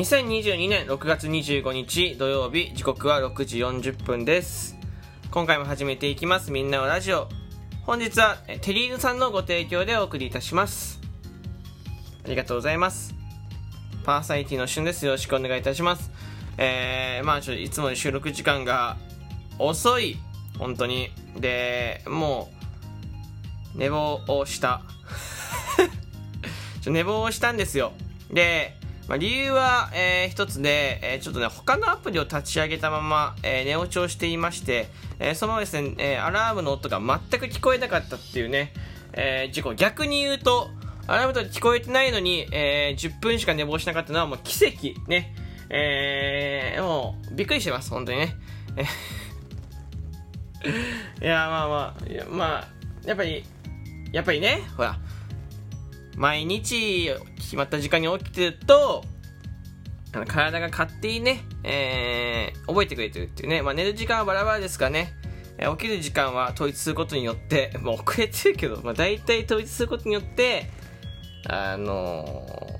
2022年6月25日土曜日時刻は6時40分です。今回も始めていきます。みんなのラジオ。本日はテリーヌさんのご提供でお送りいたします。ありがとうございます。パーサイティの旬です。よろしくお願いいたします。えー、まあちょっといつも収録時間が遅い。本当に。でもう寝坊をした。寝坊をしたんですよ。でまあ、理由は、えー、一つで、えー、ちょっとね、他のアプリを立ち上げたまま、えー、寝落ちをしていまして、えー、そのですね、えー、アラームの音が全く聞こえなかったっていうね、えー、事故。逆に言うと、アラームと聞こえてないのに、えー、10分しか寝坊しなかったのはもう奇跡。ね。えー、もう、びっくりしてます、本当にね。いや、まあまあ、まあ、やっぱり、やっぱりね、ほら、毎日決まった時間に起きてると、体が勝手にね、えー、覚えてくれてるっていうね、まあ、寝る時間はバラバラですからね、えー、起きる時間は統一することによって、もう遅れてるけど、まあ、大体統一することによって、あの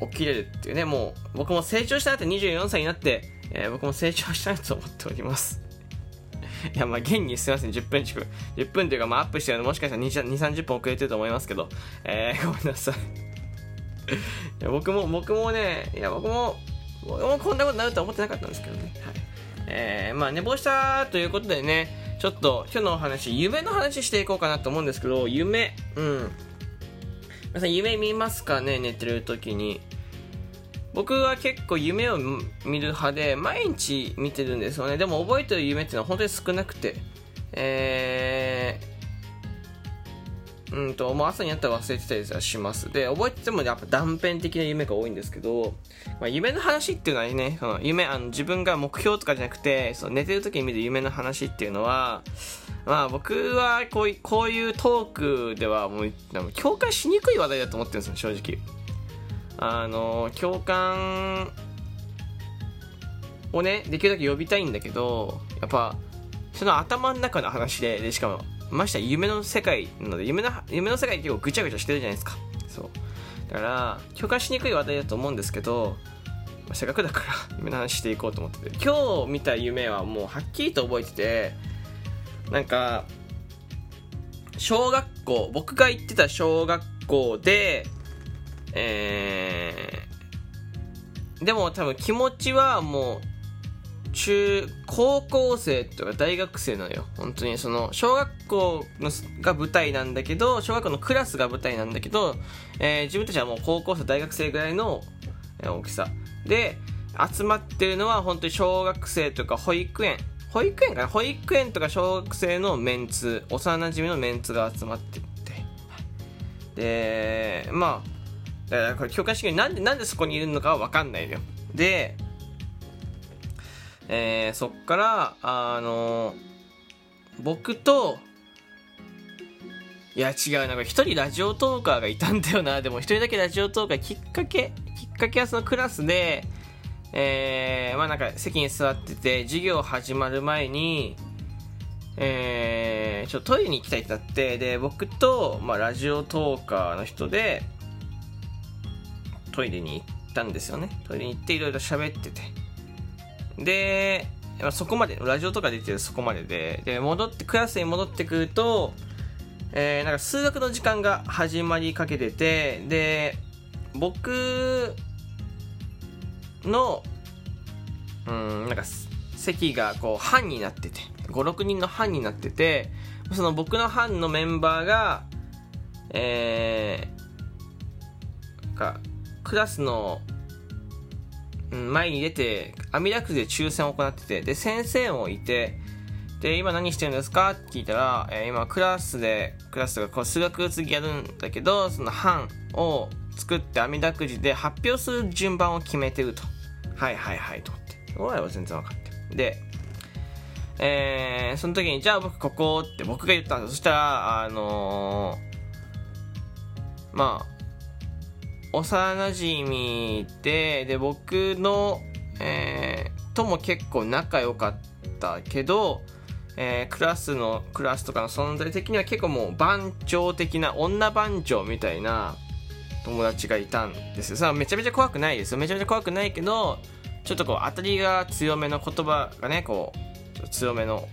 ー、起きれるっていうね、もう僕も成長したなって24歳になって、えー、僕も成長したいと思っております。いや、まあ、現にすいません、10分近く。10分というか、まあ、アップしてるのもしかしたら2、2 30分遅れてると思いますけど、えー、ごめんなさい。いや僕も、僕もね、いや、僕も、僕もこんなことになるとは思ってなかったんですけどね。はい。えー、まあ、寝坊したということでね、ちょっと、今日のお話、夢の話していこうかなと思うんですけど、夢、うん。皆さん、夢見ますかね、寝てる時に。僕は結構夢を見る派で毎日見てるんですよね。でも覚えてる夢っていうのは本当に少なくて。えー、うんともう朝になったら忘れてたりします。で覚えててもやっぱ断片的な夢が多いんですけど、まあ、夢の話っていうのはねその夢あの自分が目標とかじゃなくてその寝てる時に見る夢の話っていうのはまあ僕はこういうこういうトークではもう共感しにくい話題だと思ってるんですよ正直。あの共感をねできるだけ呼びたいんだけどやっぱその頭の中の話ででしかもましては夢の世界なので夢の夢の世界結構ぐちゃぐちゃしてるじゃないですか。そう。だから共感しにくい話題だと思うんですけど、まあ、せっかくだから夢の話していこうと思ってて。今日見た夢はもうはっきりと覚えててなんか小学校僕が行ってた小学校でえー、でも多分気持ちはもう中高校生とか大学生なのよ。本当にその小学校のが舞台なんだけど小学校のクラスが舞台なんだけど、えー、自分たちはもう高校生大学生ぐらいの大きさ。で集まってるのは本当に小学生とか保育園。保育園かな？保育園とか小学生のメンツ幼なじみのメンツが集まってて。でまあだからこれ教科試験なんでなんでそこにいるのかは分かんないのよ。で、えー、そっからあの僕といや違うなこれ一人ラジオトーカーがいたんだよな。でも一人だけラジオトーカーきっかけきっかけはそのクラスでえー、まあなんか席に座ってて授業始まる前にえー、ちょっとトイレに行きたいってなってで僕と、まあ、ラジオトーカーの人でトイレに行ったんですよね。トイレに行っていろいろ喋ってて。でそこまでラジオとか出てるそこまででで戻ってクラスに戻ってくると、えー、なんか数学の時間が始まりかけててで僕のうんなんか席がこう班になってて56人の班になっててその僕の班のメンバーがえー、かクラスの前に出て網だくじで抽選を行っててで先生もいてで今何してるんですか？って聞いたら、えー、今クラスでクラスがこう数学次やるんだけどその班を作って網だくじで発表する順番を決めてると。はいはいはいと思って。俺は全然分かってでえー、その時にじゃあ僕ここって僕が言ったんですそしたらあのー、まあ幼なじみでで僕の、えー、とも結構仲良かったけど、えー、クラスのクラスとかの存在的には結構もう番長的な女番長みたいな友達がいたんですよ。さめちゃめちゃ怖くないですよ。めちゃめちゃ怖くないけどちょっとこう当たりが強めの言葉がねこう強めの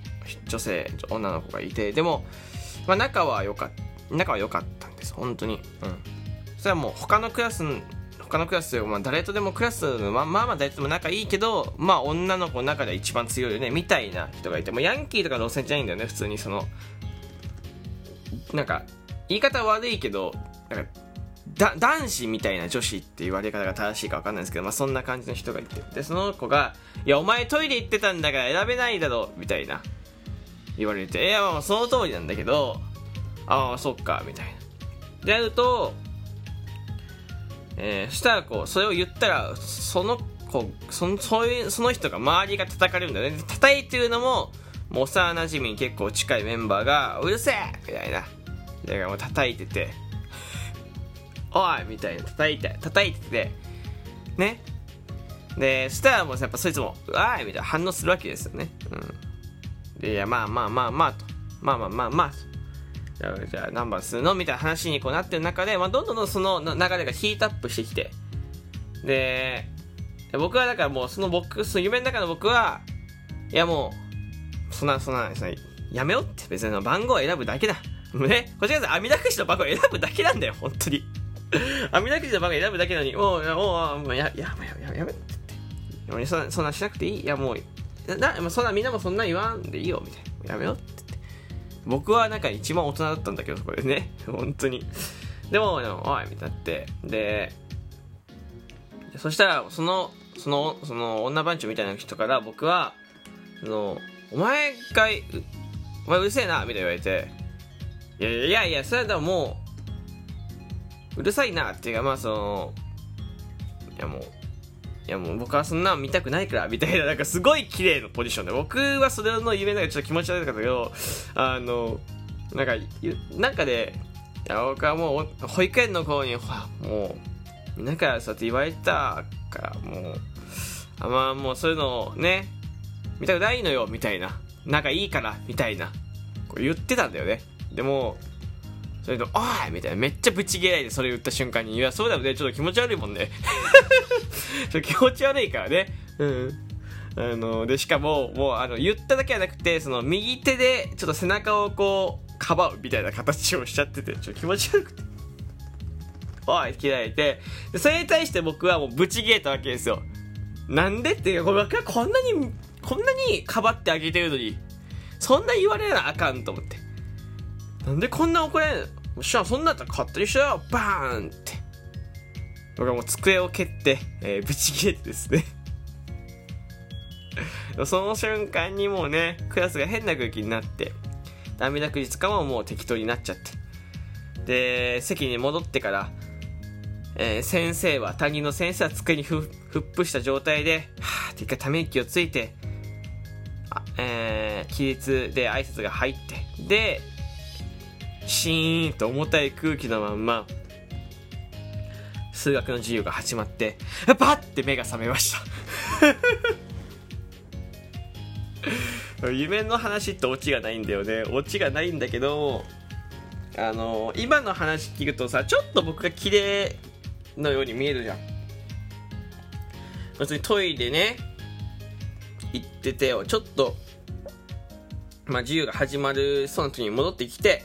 女性女の子がいてでも、まあ、仲は良かった仲は良かったんです。本当に。うん。それはもう他のクラス他のクラスまあ、誰とでもクラスまあまあ誰とでも仲いいけどまあ女の子の中で一番強いよねみたいな人がいてもうヤンキーとかの路線じゃないんだよね普通にそのなんか言い方悪いけどなんかだ男子みたいな女子って言われ方が正しいか分かんないですけど、まあ、そんな感じの人がいてでその子が「いやお前トイレ行ってたんだから選べないだろ」みたいな言われて「いやまあその通りなんだけどああそっか」みたいな。でやるとえー、そしたらこうそれを言ったらその子そのそういうその人が周りが叩かれるんだよね叩いてるのももう幼なじみに結構近いメンバーが「うるせえ!」みたいなだからもう叩いてて「おい!」みたいな叩いて叩いててねでそしたらもうやっぱそいつも「うわい!」みたいな反応するわけですよねうんでいやまあまあまあまあとまあまあまあまあじゃあじゃあ何番するの？みたいな話にこうなってる中で、まあ、どんどんその流れがヒートアップしてきて。で僕はだからもうその僕その夢の中の僕はいやもうそんなそんなそんなやめようって。別に番号を選ぶだけだ。ね。こちら網だくじの番号を選ぶだけなんだよ本当に。網だくじの番号を選ぶだけなのに。もうもうもうやややややめって言って。そんなそんなしなくていいいやもうなそんなみんなもそんな言わんでいいよみたいな。やめようって。僕はなんか一番大人だったんだけど、これね。本当に。でも、おいみたいなって。で、そしたら、その、その、その女番長みたいな人から僕は、その、お前が、お前うるせえな、みたいに言われて、いやいやいや、それはもう、うるさいな、っていうか、まあその、いやもう、いやもう僕はそんな見たくないから、みたいな、なんかすごい綺麗なポジションで、僕はそれの夢なんかちょっと気持ち悪かったけど、あの、なんか、なんかで、いや、僕はもう、保育園の頃に、ほら、もう、みんなからそうやって言われたから、もう、あまあもうそういうのをね、見たくないのよ、みたいな。仲いいから、みたいな。こう言ってたんだよね。でも、それと、おいみたいな。めっちゃブチギレいでそれ言った瞬間に、いや、そうだよね。ちょっと気持ち悪いもんね。ちょ気持ち悪いからね。うん。あの、で、しかも、もう、あの、言っただけじゃなくて、その、右手で、ちょっと背中をこう、かばうみたいな形をしちゃってて、ちょっと気持ち悪くて。おい切られて、で、それに対して僕はもうブチギレたわけですよ。なんでっていうか、僕はこんなに、こんなにかばってあげてるのに、そんな言われなあかんと思って。なんでこんな怒られるのしゃそんなったら勝手にしろよバーンって。僕はもう机を蹴って、えー、ぶち切れてですね。その瞬間にもうねクラスが変な空気になってダメなく日かももう適当になっちゃって。で席に戻ってから、えー、先生は担任の先生は机にふふっぷした状態ではあって一回ため息をついてあ、えー、起立で挨拶が入ってでシーンと重たい空気のまんま、数学の授業が始まって、パッて目が覚めました 夢の話ってオチがないんだよね。オチがないんだけど、あの今の話聞くとさ、ちょっと僕が綺麗のように見えるじゃん。別にトイレね、行ってて、ちょっと、まあ、授業が始まるその時に戻ってきて、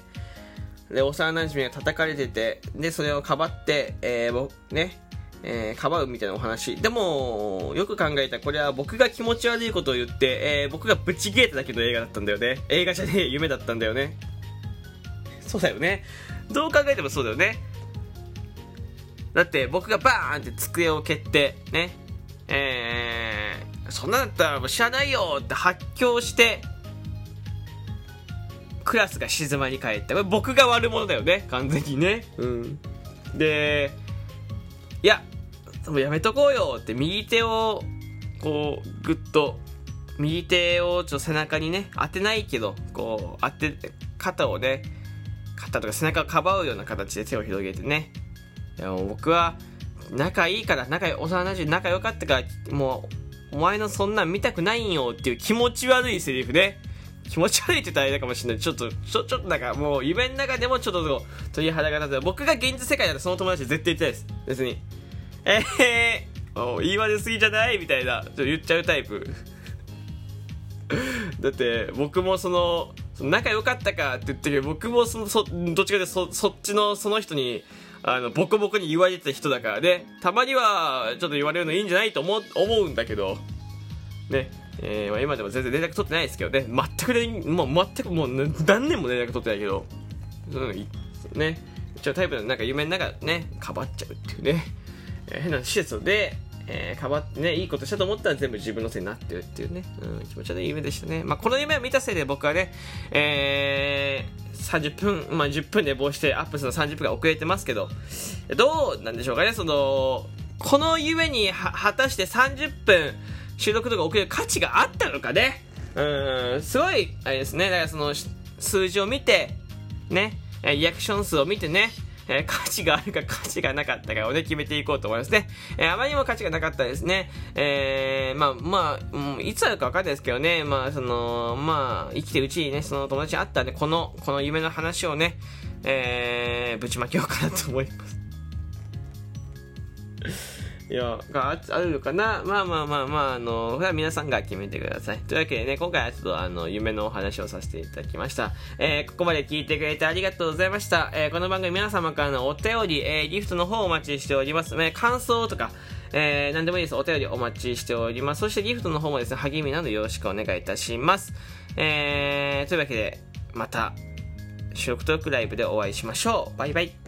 で、幼馴染が叩かれてて、で、それをかばって、えー、ね、えー、かばうみたいなお話。でも、よく考えたらこれは僕が気持ち悪いことを言って、えー、僕がブチ切れただけの映画だったんだよね。映画じゃねえ、夢だったんだよね。そうだよね。どう考えてもそうだよね。だって僕がバーンって机を蹴って、ね、えー、そんなだったらもう知らないよって発狂して、クラスが静まり返った。僕が悪者だよね。完全にね。うん。で、いや、もうやめとこうよって右手を、こう、ぐっと、右手をちょっと背中にね、当てないけど、こう、当て、肩をね、肩とか背中をかばうような形で手を広げてね。いやもう僕は、仲いいから、仲幼馴染仲良かったから、もう、お前のそんなん見たくないんよっていう気持ち悪いセリフね。気持ち悪いって言ったらあれかもしれない。ちょっと、ちょ、ちょっとなんかもう夢の中でもちょっと鳥肌が立って、僕が現実世界だとその友達絶対言ってないです。別に。えへー、言い訳すぎじゃないみたいな、ちょっと言っちゃうタイプ。だって僕もその仲良かったかって言ってるけど僕もそのそどっちかでそそっちのその人にあのボコボコに言われてた人だからねたまにはちょっと言われるのいいんじゃないと思思うんだけどね。えーまあ、今でも全然連絡取ってないですけどね。全く連もう全くもう何年も連絡取ってないけど、ね。一応タイプのなんか夢の中ねかばっちゃうっていうね、えー、変な施設でえー、かばってね、いいことしたと思ったら全部自分のせいになってるっていうね、うん、気持ち悪い夢でしたね。まあ、この夢を見たせいで僕はね、えー、30分、まあ、10分で帽子してアップするの30分が遅れてますけど、どうなんでしょうかね、その、この夢に果たして30分収録とか遅れる価値があったのかね。うん、すごい、あれですね、だからその、数字を見て、ね、リアクション数を見てね、えー、価値があるか価値がなかったかをね、決めていこうと思いますね。えー、あまりにも価値がなかったですね。えー、まあ、まあ、いつあるかわかんないですけどね、まあ、その、まあ、生きてるうちにね、その友達に会ったんで、この、この夢の話をね、えー、ぶちまけようかなと思います。いや、があるのかな？まあまあまあまあ、あの、これは皆さんが決めてください。というわけでね、今回はちょっとあの、夢のお話をさせていただきました。えー、ここまで聞いてくれてありがとうございました。えー、この番組皆様からのお便り、えー、ギフトの方お待ちしております。えー、感想とか、えー、何でもいいです。お便りお待ちしております。そしてギフトの方もですね、励みなどよろしくお願いいたします。えー、というわけで、また、収録トークライブでお会いしましょう。バイバイ。